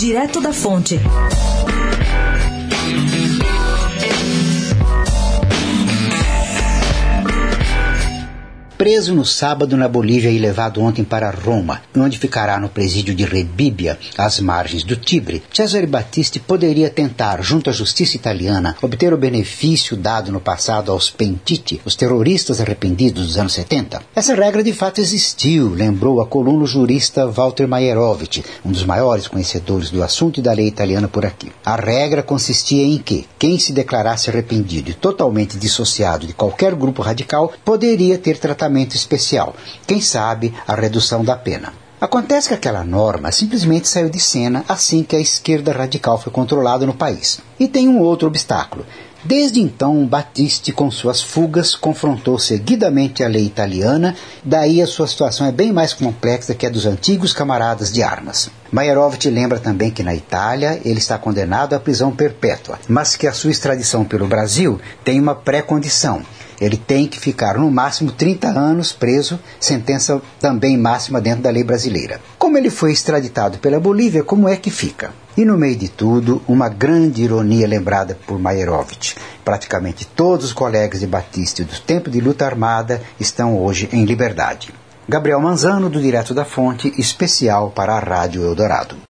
Direto da Fonte. Preso no sábado na Bolívia e levado ontem para Roma, onde ficará no presídio de Rebíbia, às margens do Tibre, Cesare Battisti poderia tentar, junto à justiça italiana, obter o benefício dado no passado aos Pentiti, os terroristas arrependidos dos anos 70. Essa regra de fato existiu, lembrou a coluna jurista Walter Maierovitch, um dos maiores conhecedores do assunto e da lei italiana por aqui. A regra consistia em que quem se declarasse arrependido e totalmente dissociado de qualquer grupo radical poderia ter tratamento especial, quem sabe a redução da pena. Acontece que aquela norma simplesmente saiu de cena assim que a esquerda radical foi controlada no país. E tem um outro obstáculo. Desde então, Batiste, com suas fugas, confrontou seguidamente a lei italiana, daí a sua situação é bem mais complexa que a dos antigos camaradas de armas. Maierovitch lembra também que na Itália ele está condenado à prisão perpétua, mas que a sua extradição pelo Brasil tem uma pré-condição ele tem que ficar no máximo 30 anos preso, sentença também máxima dentro da lei brasileira. Como ele foi extraditado pela Bolívia, como é que fica? E no meio de tudo, uma grande ironia lembrada por Maierovitch. Praticamente todos os colegas de Batista do tempo de luta armada estão hoje em liberdade. Gabriel Manzano, do Direto da Fonte, especial para a Rádio Eldorado.